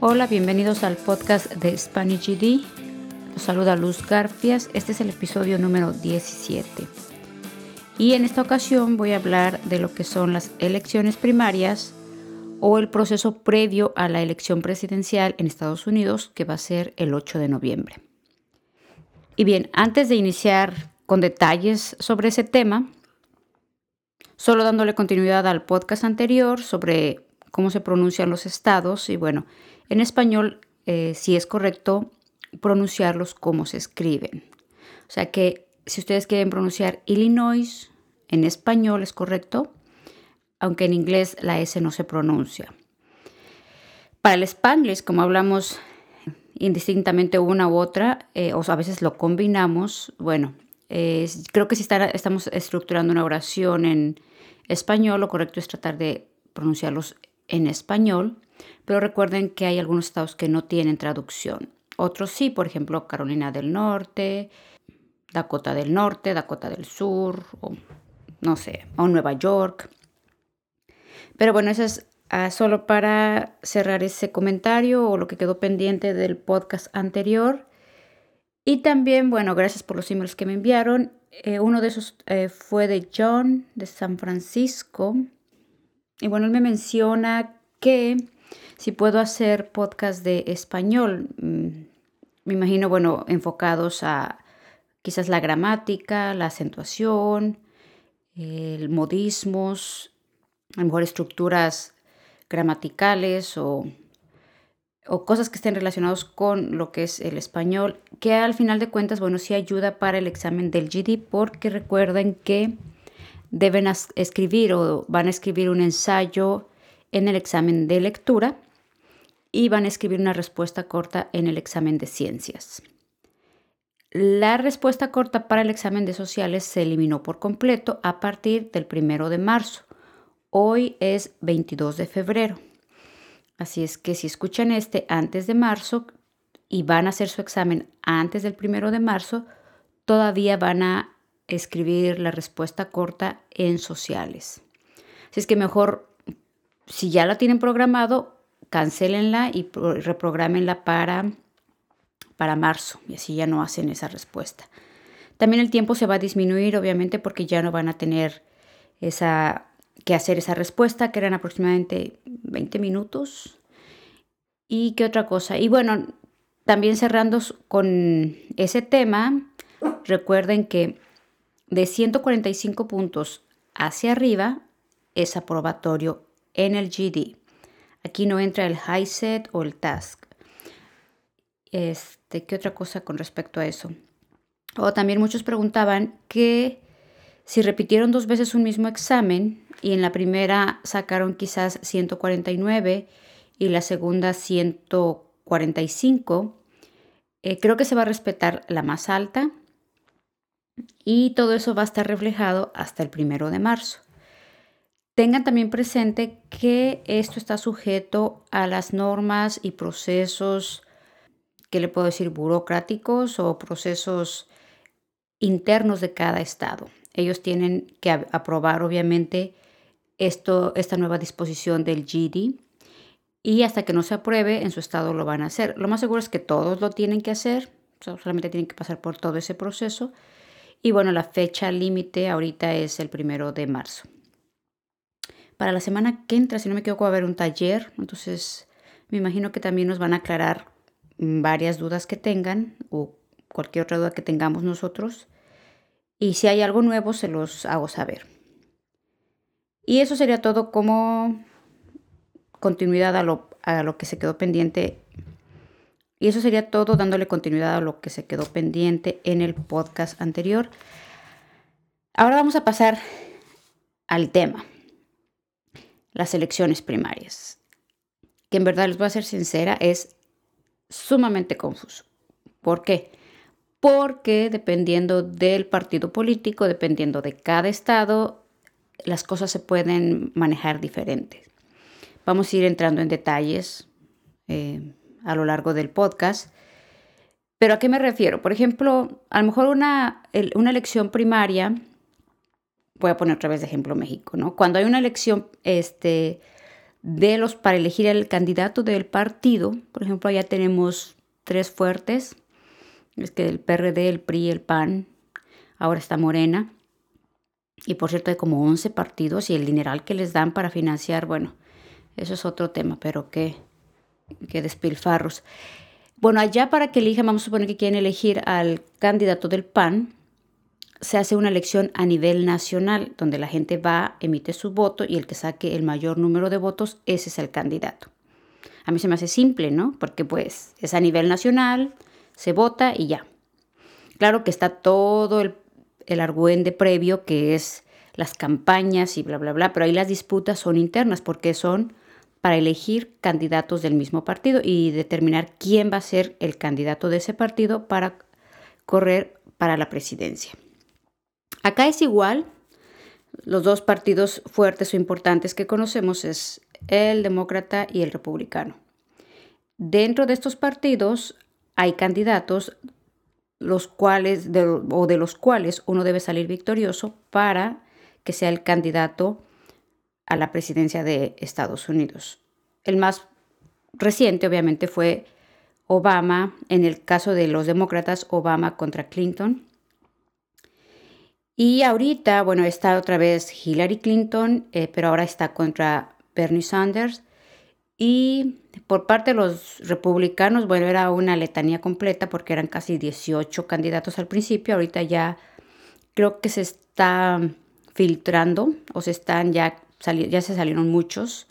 Hola, bienvenidos al podcast de Spanish GD. Los saluda Luz Garfias. Este es el episodio número 17. Y en esta ocasión voy a hablar de lo que son las elecciones primarias o el proceso previo a la elección presidencial en Estados Unidos, que va a ser el 8 de noviembre. Y bien, antes de iniciar con detalles sobre ese tema, solo dándole continuidad al podcast anterior sobre cómo se pronuncian los estados y bueno, en español eh, si es correcto pronunciarlos como se escriben. O sea que si ustedes quieren pronunciar Illinois en español es correcto, aunque en inglés la S no se pronuncia. Para el Spanglish, como hablamos indistintamente una u otra, eh, o a veces lo combinamos, bueno, creo que si estamos estructurando una oración en español, lo correcto es tratar de pronunciarlos en español, pero recuerden que hay algunos estados que no tienen traducción. Otros sí, por ejemplo, Carolina del Norte, Dakota del Norte, Dakota del Sur, o no sé, o Nueva York. Pero bueno, eso es ah, solo para cerrar ese comentario o lo que quedó pendiente del podcast anterior. Y también, bueno, gracias por los emails que me enviaron. Eh, uno de esos eh, fue de John de San Francisco. Y bueno, él me menciona que si puedo hacer podcast de español, mm, me imagino, bueno, enfocados a quizás la gramática, la acentuación, el modismos, a lo mejor estructuras gramaticales o, o cosas que estén relacionados con lo que es el español, que al final de cuentas, bueno, sí ayuda para el examen del GD, porque recuerden que deben escribir o van a escribir un ensayo en el examen de lectura y van a escribir una respuesta corta en el examen de ciencias. La respuesta corta para el examen de sociales se eliminó por completo a partir del primero de marzo. Hoy es 22 de febrero. Así es que si escuchan este antes de marzo y van a hacer su examen antes del primero de marzo, todavía van a escribir la respuesta corta en sociales. Así es que mejor, si ya la tienen programado, cancelenla y reprogramenla para, para marzo y así ya no hacen esa respuesta. También el tiempo se va a disminuir, obviamente, porque ya no van a tener esa, que hacer esa respuesta, que eran aproximadamente 20 minutos. ¿Y qué otra cosa? Y bueno, también cerrando con ese tema, recuerden que de 145 puntos hacia arriba es aprobatorio en el GD. Aquí no entra el high set o el task. Este, ¿Qué otra cosa con respecto a eso? O también muchos preguntaban que si repitieron dos veces un mismo examen y en la primera sacaron quizás 149 y la segunda 145, eh, creo que se va a respetar la más alta y todo eso va a estar reflejado hasta el primero de marzo. Tengan también presente que esto está sujeto a las normas y procesos, que le puedo decir, burocráticos o procesos internos de cada estado. Ellos tienen que aprobar, obviamente, esto, esta nueva disposición del GD y hasta que no se apruebe en su estado lo van a hacer. Lo más seguro es que todos lo tienen que hacer, solamente tienen que pasar por todo ese proceso. Y bueno, la fecha límite ahorita es el primero de marzo. Para la semana que entra, si no me equivoco, va a haber un taller, entonces me imagino que también nos van a aclarar mm, varias dudas que tengan o cualquier otra duda que tengamos nosotros. Y si hay algo nuevo, se los hago saber. Y eso sería todo como continuidad a lo, a lo que se quedó pendiente. Y eso sería todo dándole continuidad a lo que se quedó pendiente en el podcast anterior. Ahora vamos a pasar al tema las elecciones primarias, que en verdad les voy a ser sincera, es sumamente confuso. ¿Por qué? Porque dependiendo del partido político, dependiendo de cada estado, las cosas se pueden manejar diferentes. Vamos a ir entrando en detalles eh, a lo largo del podcast. Pero ¿a qué me refiero? Por ejemplo, a lo mejor una, una elección primaria voy a poner otra vez de ejemplo México, ¿no? Cuando hay una elección este, de los para elegir el candidato del partido. Por ejemplo, allá tenemos tres fuertes, es que el PRD, el PRI, el PAN, ahora está Morena. Y por cierto, hay como 11 partidos y el dineral que les dan para financiar, bueno, eso es otro tema, pero qué, qué despilfarros. Bueno, allá para que elijan, vamos a suponer que quieren elegir al candidato del PAN, se hace una elección a nivel nacional, donde la gente va, emite su voto y el que saque el mayor número de votos, ese es el candidato. A mí se me hace simple, ¿no? Porque pues es a nivel nacional, se vota y ya. Claro que está todo el, el argüende previo, que es las campañas y bla, bla, bla, pero ahí las disputas son internas porque son para elegir candidatos del mismo partido y determinar quién va a ser el candidato de ese partido para correr para la presidencia. Acá es igual, los dos partidos fuertes o importantes que conocemos es el demócrata y el republicano. Dentro de estos partidos hay candidatos los cuales o de los cuales uno debe salir victorioso para que sea el candidato a la presidencia de Estados Unidos. El más reciente, obviamente, fue Obama. En el caso de los demócratas, Obama contra Clinton. Y ahorita, bueno, está otra vez Hillary Clinton, eh, pero ahora está contra Bernie Sanders. Y por parte de los republicanos, bueno, era una letanía completa porque eran casi 18 candidatos al principio. Ahorita ya creo que se está filtrando o se están ya ya se salieron muchos.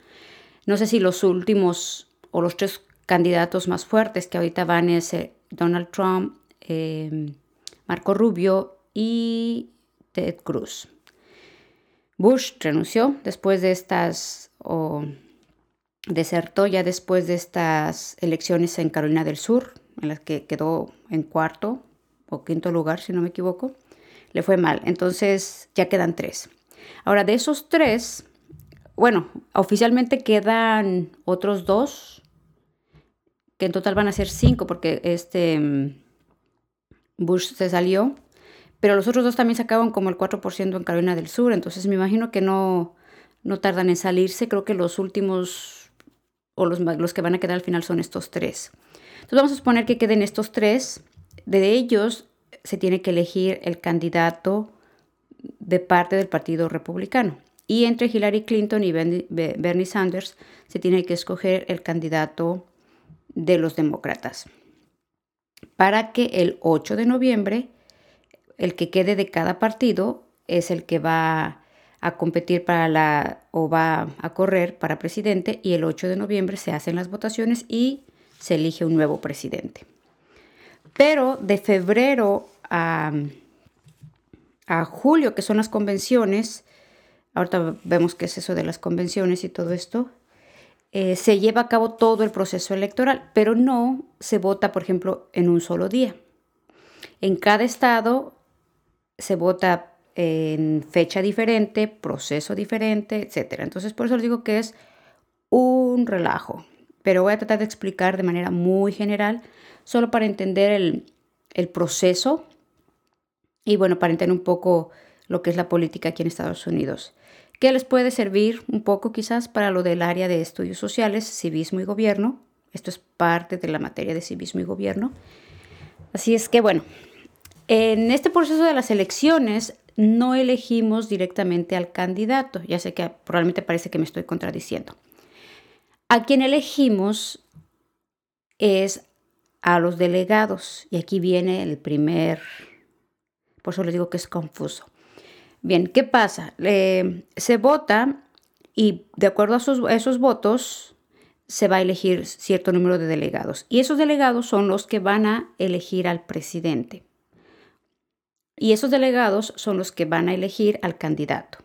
No sé si los últimos o los tres candidatos más fuertes que ahorita van es eh, Donald Trump, em, Marco Rubio y Ted Cruz. Bush renunció después de estas, o desertó ya después de estas elecciones en Carolina del Sur, en las que quedó en cuarto o quinto lugar, si no me equivoco. Le fue mal. Entonces ya quedan tres. Ahora, de esos tres, bueno, oficialmente quedan otros dos, que en total van a ser cinco, porque este mm, Bush se salió, pero los otros dos también sacaban como el 4% en Carolina del Sur, entonces me imagino que no, no tardan en salirse, creo que los últimos o los, los que van a quedar al final son estos tres. Entonces vamos a suponer que queden estos tres, de ellos se tiene que elegir el candidato de parte del Partido Republicano. Y entre Hillary Clinton y Bernie Sanders se tiene que escoger el candidato de los demócratas. Para que el 8 de noviembre, el que quede de cada partido es el que va a competir para la o va a correr para presidente y el 8 de noviembre se hacen las votaciones y se elige un nuevo presidente. Pero de febrero a, a julio, que son las convenciones, ahorita vemos qué es eso de las convenciones y todo esto, eh, se lleva a cabo todo el proceso electoral, pero no se vota, por ejemplo, en un solo día. En cada estado se vota en fecha diferente, proceso diferente, etc. Entonces, por eso les digo que es un relajo. Pero voy a tratar de explicar de manera muy general, solo para entender el, el proceso y bueno, para entender un poco lo que es la política aquí en Estados Unidos que les puede servir un poco quizás para lo del área de estudios sociales, civismo y gobierno. Esto es parte de la materia de civismo y gobierno. Así es que bueno, en este proceso de las elecciones no elegimos directamente al candidato. Ya sé que probablemente parece que me estoy contradiciendo. A quien elegimos es a los delegados. Y aquí viene el primer, por eso les digo que es confuso. Bien, ¿qué pasa? se vota y de acuerdo a esos, votos se va a elegir cierto número de delegados. Y esos delegados son los que van a elegir al presidente. Y esos delegados son los que van a elegir al candidato.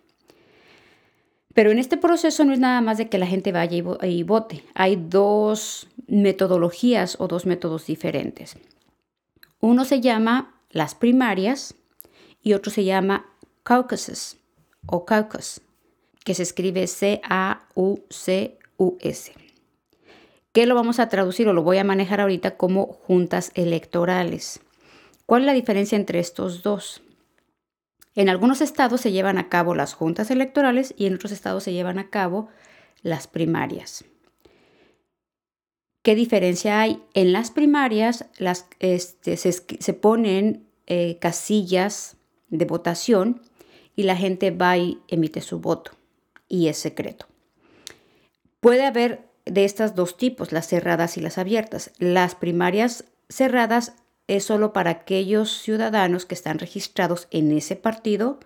Pero en este proceso no es nada más de que la gente vaya y vote. Hay dos metodologías o dos métodos diferentes. Uno se llama las primarias y otro se llama Caucasus o Caucus, que se escribe C-A-U-C-U-S. ¿Qué lo vamos a traducir o lo voy a manejar ahorita como juntas electorales? ¿Cuál es la diferencia entre estos dos? En algunos estados se llevan a cabo las juntas electorales y en otros estados se llevan a cabo las primarias. ¿Qué diferencia hay? En las primarias las, este, se, ponen eh, casillas de votación y la gente va y emite su voto y es secreto. Puede haber de estas dos tipos, las cerradas y las abiertas. Las primarias cerradas es solo para aquellos ciudadanos que están registrados en ese partido.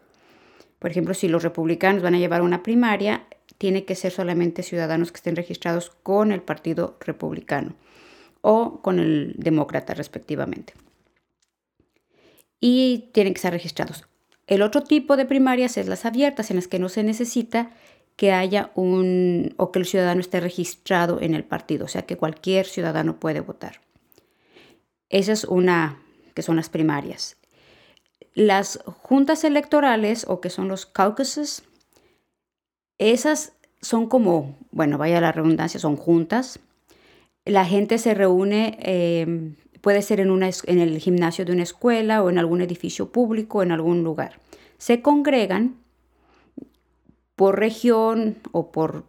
Por ejemplo, si los republicanos van a llevar una primaria, tiene que ser solamente ciudadanos que estén registrados con el Partido Republicano o con el Demócrata respectivamente. Y tienen que estar registrados. El otro tipo de primarias es las abiertas, en las que no se necesita que haya un o que el ciudadano esté registrado en el partido, o sea que cualquier ciudadano puede votar. Esa es una que son las primarias. Las juntas electorales o que son los caucuses, esas son como, bueno, vaya la redundancia, son juntas. La gente se reúne, em, puede ser en, una, en el gimnasio de una escuela o en algún edificio público, en algún lugar. Se congregan por región o por,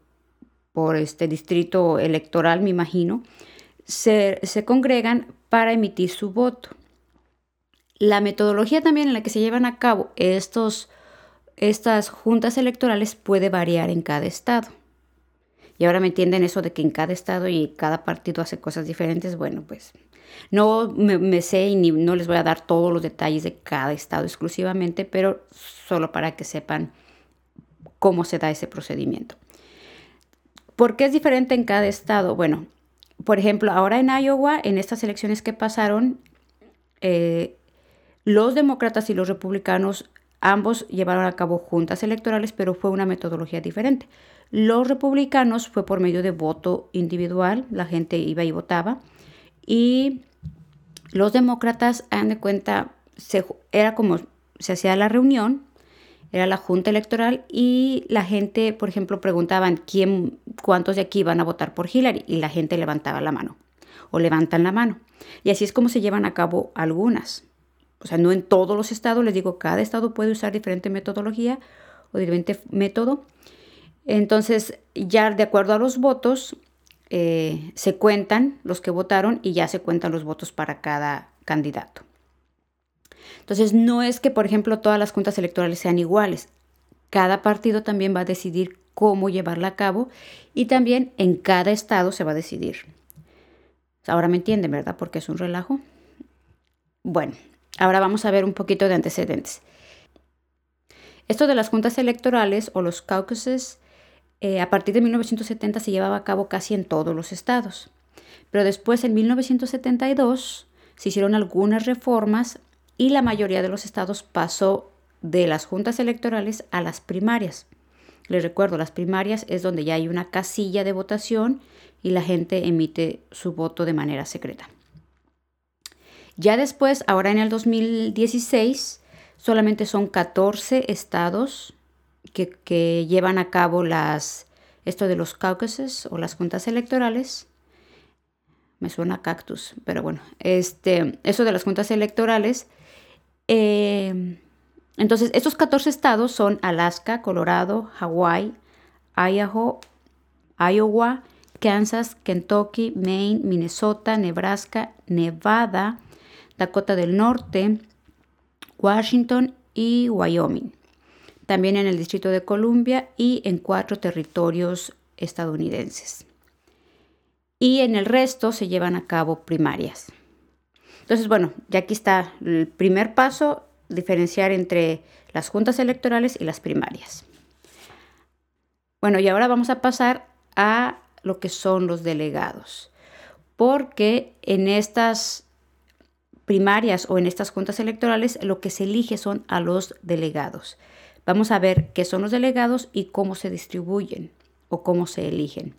por este distrito electoral, me imagino, se, congregan para emitir su voto. La metodología también en la que se llevan a cabo estos, estas juntas electorales puede variar en cada estado. Y ahora me entienden eso de que en cada estado y cada partido hace cosas diferentes. Bueno, pues no me, sé y ni, no les voy a dar todos los detalles de cada estado exclusivamente, pero solo para que sepan cómo se da ese procedimiento. ¿Por qué es diferente en cada estado? Bueno, por ejemplo, ahora en Iowa, en estas elecciones que pasaron, eh, los demócratas y los republicanos ambos llevaron a cabo juntas electorales, pero fue una metodología diferente. Los republicanos fue por medio de voto individual, la gente iba y votaba, y los demócratas, hagan de cuenta, era como se hacía la reunión era la junta electoral y la gente, por ejemplo, preguntaban quién, cuántos de aquí van a votar por Hillary y la gente levantaba la mano o levantan la mano. Y así es como se llevan a cabo algunas. O sea, no en todos los estados, les digo, cada estado puede usar diferente metodología o diferente método. Entonces, ya de acuerdo a los votos, eh, se cuentan los que votaron y ya se cuentan los votos para cada candidato. Entonces, no es que, por ejemplo, todas las juntas electorales sean iguales. Cada partido también va a decidir cómo llevarla a cabo y también en cada estado se va a decidir. Ahora me entienden, ¿verdad? Porque es un relajo. Bueno, ahora vamos a ver un poquito de antecedentes. Esto de las juntas electorales o los caucuses, eh, a partir de 1970 se llevaba a cabo casi en todos los estados. Pero después, en 1972, se hicieron algunas reformas y la mayoría de los estados pasó de las juntas electorales a las primarias. Les recuerdo, las primarias es donde ya hay una casilla de votación y la gente emite su voto de manera secreta. Ya después, ahora en el 2016, solamente son 14 estados que, llevan a cabo las, esto de los caucuses o las juntas electorales. Me suena cactus, pero bueno, este, eso de las juntas electorales eh, entonces, estos 14 estados son Alaska, Colorado, Hawaii, Idaho, Iowa, Kansas, Kentucky, Maine, Minnesota, Nebraska, Nevada, Dakota del Norte, Washington y Wyoming. También en el Distrito de Columbia y en cuatro territorios estadounidenses. Y en el resto se llevan a cabo primarias. Entonces, bueno, ya aquí está el primer paso, diferenciar entre las juntas electorales y las primarias. Bueno, y ahora vamos a pasar a lo que son los delegados, porque en estas primarias o en estas juntas electorales lo que se elige son a los delegados. Vamos a ver qué son los delegados y cómo se distribuyen o cómo se eligen.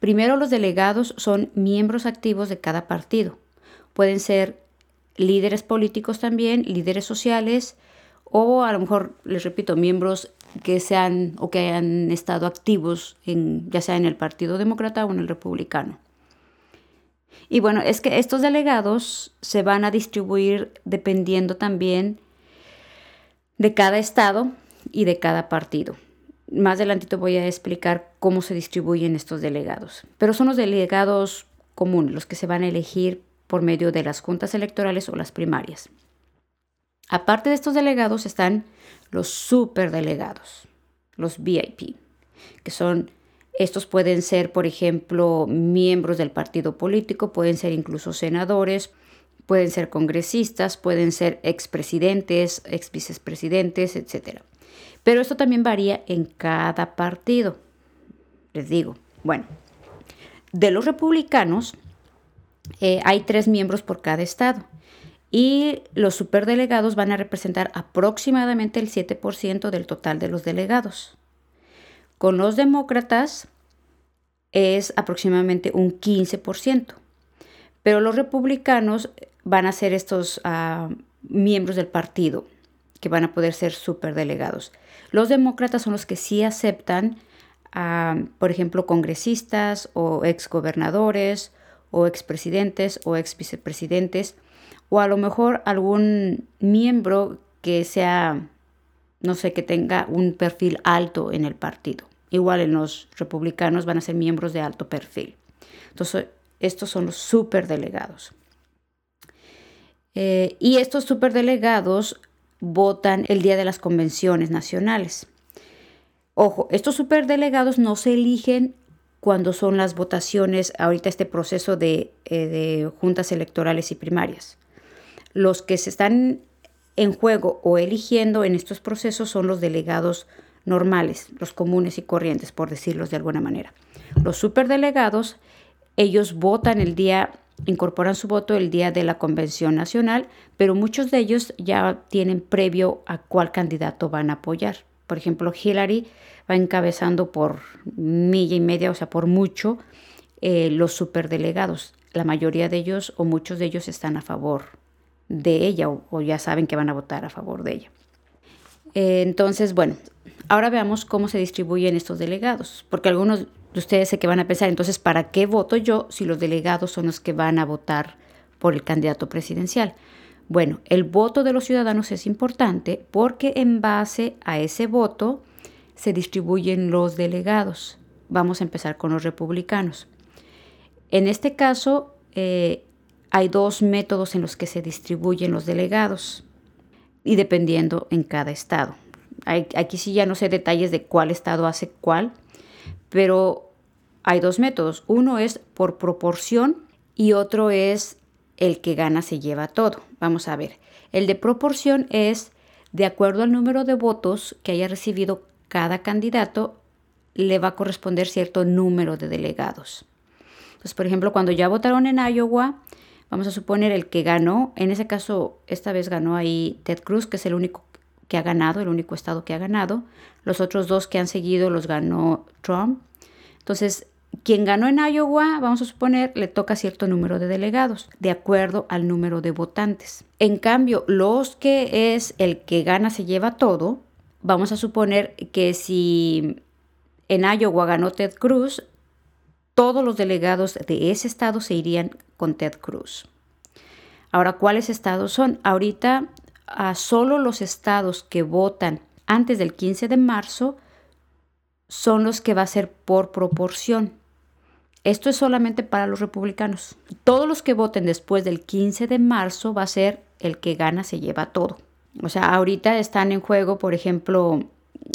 Primero, los delegados son miembros activos de cada partido pueden ser líderes políticos también, líderes sociales o a lo mejor, les repito, miembros que sean o que hayan estado activos en, ya sea en el Partido Demócrata o en el Republicano. Y bueno, es que estos delegados se van a distribuir dependiendo también de cada estado y de cada partido. más adelantito voy a explicar cómo se distribuyen estos delegados. Pero son los delegados comunes, los que se van a elegir por medio de las juntas electorales o las primarias. Aparte de estos delegados están los superdelegados, los VIP, que son, estos pueden ser, por ejemplo, miembros del partido político, pueden ser incluso senadores, pueden ser congresistas, pueden ser expresidentes, ex vicepresidentes, etc. Pero esto también varía en cada partido. Les digo, bueno, de los republicanos eh, hay tres miembros por cada estado y los superdelegados van a representar aproximadamente el 7% del total de los delegados. Con los demócratas es aproximadamente un 15%, pero los republicanos van a ser estos ah, miembros del partido que van a poder ser superdelegados. Los demócratas son los que sí aceptan, ah, por ejemplo, congresistas o exgobernadores o expresidentes o ex vicepresidentes o a lo mejor algún miembro que sea, no sé, que tenga un perfil alto en el partido. Igual en los republicanos van a ser miembros de alto perfil. Entonces, estos son los superdelegados. Eh, y estos superdelegados votan el día de las convenciones nacionales. Ojo, estos superdelegados no se eligen cuando son las votaciones, ahorita este proceso de, eh, de juntas electorales y primarias. Los que se están en juego o eligiendo en estos procesos son los delegados normales, los comunes y corrientes, por decirlos de alguna manera. Los superdelegados, ellos votan el día, incorporan su voto el día de la convención nacional, pero muchos de ellos ya tienen previo a cuál candidato van a apoyar. Por ejemplo, Hillary va encabezando por milla y media, o sea, por mucho, eh, los superdelegados. La mayoría de ellos o muchos de ellos están a favor de ella o, ya saben que van a votar a favor de ella. Eh, entonces, bueno, ahora veamos cómo se distribuyen estos delegados, porque algunos ustedes sé que van a pensar, entonces, ¿para qué voto yo si los delegados son los que van a votar por el candidato presidencial? Bueno, el voto de los ciudadanos es importante porque en base a ese voto se distribuyen los delegados. Vamos a empezar con los republicanos. En este caso, eh, hay dos métodos en los que se distribuyen los delegados y dependiendo en cada estado. aquí sí ya no sé detalles de cuál estado hace cuál, pero hay dos métodos. Uno es por proporción y otro es el que gana se lleva todo. Vamos a ver. El de proporción es de acuerdo al número de votos que haya recibido cada candidato, le va a corresponder cierto número de delegados. Entonces, por ejemplo, cuando ya votaron en Iowa, Vamos a suponer el que ganó, en ese caso, esta vez ganó ahí Ted Cruz, que es el único que ha ganado, el único estado que ha ganado. Los otros dos que han seguido los ganó Trump. Entonces, quien ganó en Iowa, vamos a suponer, le toca cierto número de delegados, de acuerdo al número de votantes. En cambio, los que es el que gana se lleva todo, vamos a suponer que si en Iowa ganó Ted Cruz, todos los delegados de ese estado se irían con Ted Cruz. Ahora, ¿cuáles estados son? Ahorita, a solo los estados que votan antes del 15 de marzo son los que va a ser por proporción. Esto es solamente para los republicanos. Todos los que voten después del 15 de marzo va a ser el que gana se lleva todo. O sea, ahorita están en juego, por ejemplo,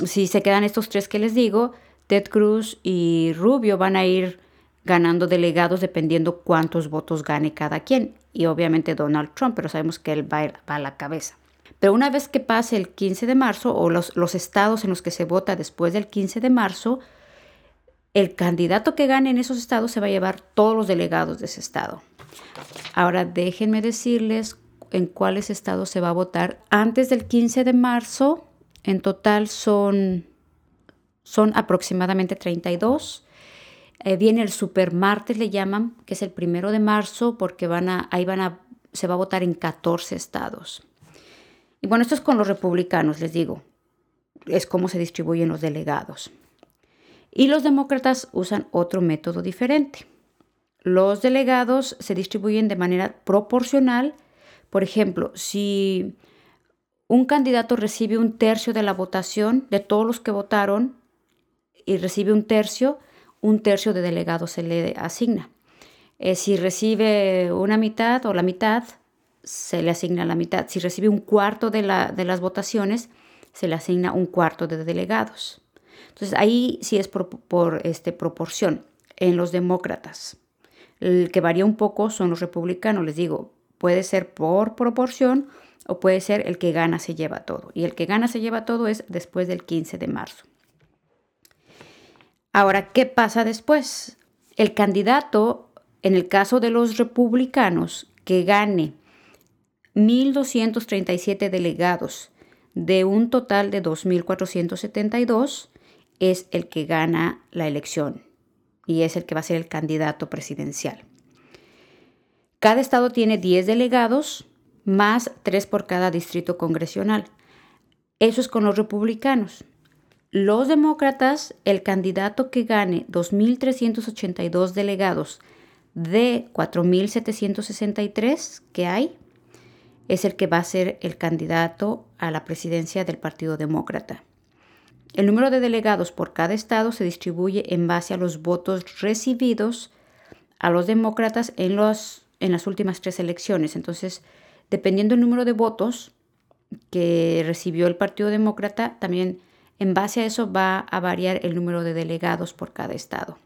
si se quedan estos tres que les digo, Ted Cruz y Rubio van a ir ganando delegados dependiendo cuántos votos gane cada quien. Y obviamente Donald Trump, pero sabemos que él va a, la cabeza. Pero una vez que pase el 15 de marzo o los, los estados en los que se vota después del 15 de marzo, el candidato que gane en esos estados se va a llevar todos los delegados de ese estado. Ahora déjenme decirles en cuáles estados se va a votar antes del 15 de marzo. En total son, son aproximadamente 32 eh, viene el supermartes, le llaman, que es el primero de marzo, porque van a, ahí van a, se va a votar en 14 estados. Y bueno, esto es con los republicanos, les digo. Es cómo se distribuyen los delegados. Y los demócratas usan otro método diferente. Los delegados se distribuyen de manera proporcional. Por ejemplo, si un candidato recibe un tercio de la votación de todos los que votaron, y recibe un tercio, un tercio de delegados se le asigna. Eh, si recibe una mitad o la mitad, se le asigna la mitad. Si recibe un cuarto de, la, de las votaciones, se le asigna un cuarto de delegados. Entonces ahí sí es por, por este, proporción. En los demócratas, el que varía un poco son los republicanos, les digo, puede ser por proporción o puede ser el que gana se lleva todo. Y el que gana se lleva todo es después del 15 de marzo. Ahora, ¿qué pasa después? El candidato, en el caso de los republicanos, que gane 1.237 delegados de un total de 2.472, es el que gana la elección y es el que va a ser el candidato presidencial. Cada estado tiene 10 delegados, más 3 por cada distrito congresional. Eso es con los republicanos. Los demócratas, el candidato que gane 2.382 delegados de 4.763 que hay, es el que va a ser el candidato a la presidencia del Partido Demócrata. El número de delegados por cada estado se distribuye en base a los votos recibidos a los demócratas en, los, en las últimas tres elecciones. Entonces, dependiendo del número de votos que recibió el Partido Demócrata, también en base a eso va a variar el número de delegados por cada estado.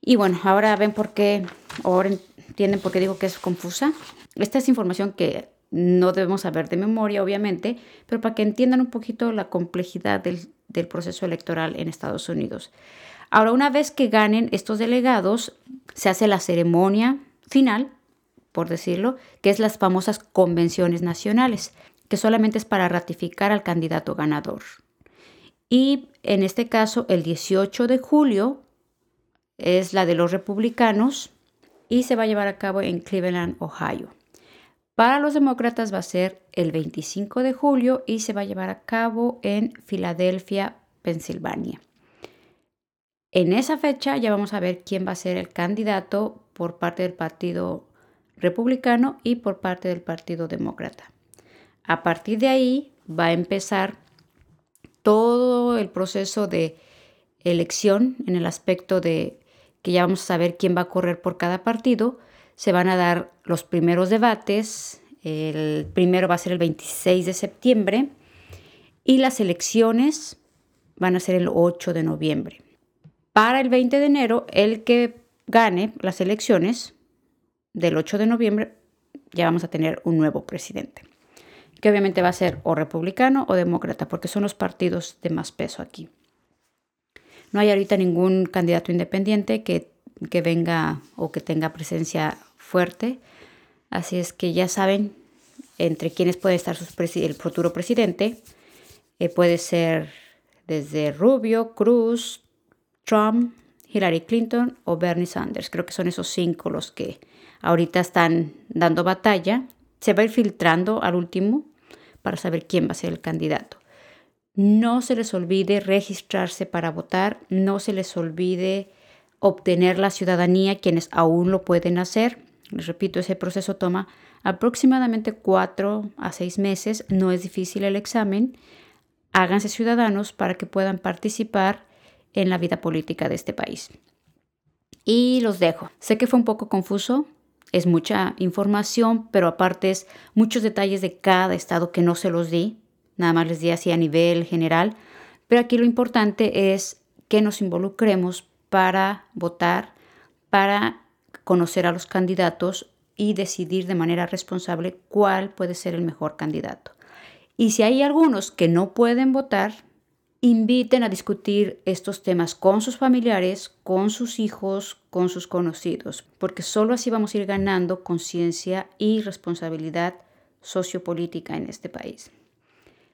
Y bueno, ahora ven por qué, ahora entienden por qué digo que es confusa. Esta es información que no debemos saber de memoria, obviamente, pero para que entiendan un poquito la complejidad del, del proceso electoral en Estados Unidos. Ahora, una vez que ganen estos delegados, se hace la ceremonia final por decirlo, que es las famosas convenciones nacionales, que solamente es para ratificar al candidato ganador. Y en este caso, el 18 de julio es la de los republicanos y se va a llevar a cabo en Cleveland, Ohio. Para los demócratas va a ser el 25 de julio y se va a llevar a cabo en Filadelfia, Pensilvania. En esa fecha ya vamos a ver quién va a ser el candidato por parte del Partido republicano y por parte del Partido Demócrata. A partir de ahí va a empezar todo el proceso de elección en el aspecto de que ya vamos a saber quién va a correr por cada partido. Se van a dar los primeros debates. El primero va a ser el 26 de septiembre y las elecciones van a ser el 8 de noviembre. Para el 20 de enero, el que gane las elecciones del 8 de noviembre ya vamos a tener un nuevo presidente, que obviamente va a ser o republicano o demócrata, porque son los partidos de más peso aquí. No hay ahorita ningún candidato independiente que, que venga o que tenga presencia fuerte, así es que ya saben entre quienes puede estar el futuro presidente. Eh, puede ser desde Rubio, Cruz, Trump, Hillary Clinton o Bernie Sanders. Creo que son esos cinco los que ahorita están dando batalla. Se va a ir filtrando al último para saber quién va a ser el candidato. No se les olvide registrarse para votar, no se les olvide obtener la ciudadanía quienes aún lo pueden hacer. Les repito, ese proceso toma aproximadamente cuatro a seis meses, no es difícil el examen. Háganse ciudadanos para que puedan participar en la vida política de este país. Y los dejo. Sé que fue un poco confuso, es mucha información, pero aparte es muchos detalles de cada estado que no se los di, nada más les di así a nivel general, pero aquí lo importante es que nos involucremos para votar, para conocer a los candidatos y decidir de manera responsable cuál puede ser el mejor candidato. Y si hay algunos que no pueden votar, inviten a discutir estos temas con sus familiares, con sus hijos, con sus conocidos, porque solo así vamos a ir ganando conciencia y responsabilidad sociopolítica en este país.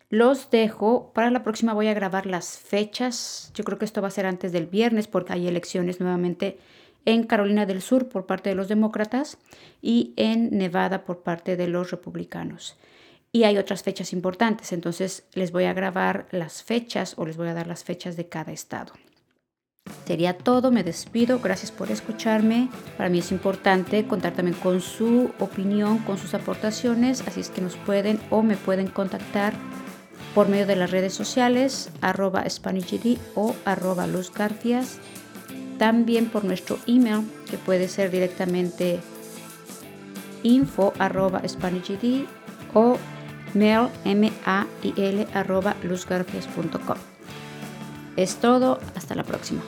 Los dejo. Para la próxima voy a grabar las fechas. Yo creo que esto va a ser antes del viernes porque hay elecciones nuevamente en Carolina del Sur por parte de los demócratas y en Nevada por parte de los republicanos y hay otras fechas importantes. Entonces les voy a grabar las fechas o les voy a dar las fechas de cada estado. Sería todo, me despido, gracias por escucharme. Para mí es importante contar también con su opinión, con sus aportaciones, así es que nos pueden o me pueden contactar por medio de las redes sociales, arroba SpanishGD o arroba Luz También por nuestro email, que puede ser directamente info arroba SpanishGD o mail m a i l arroba luzgarfias.com. Es todo, hasta la próxima.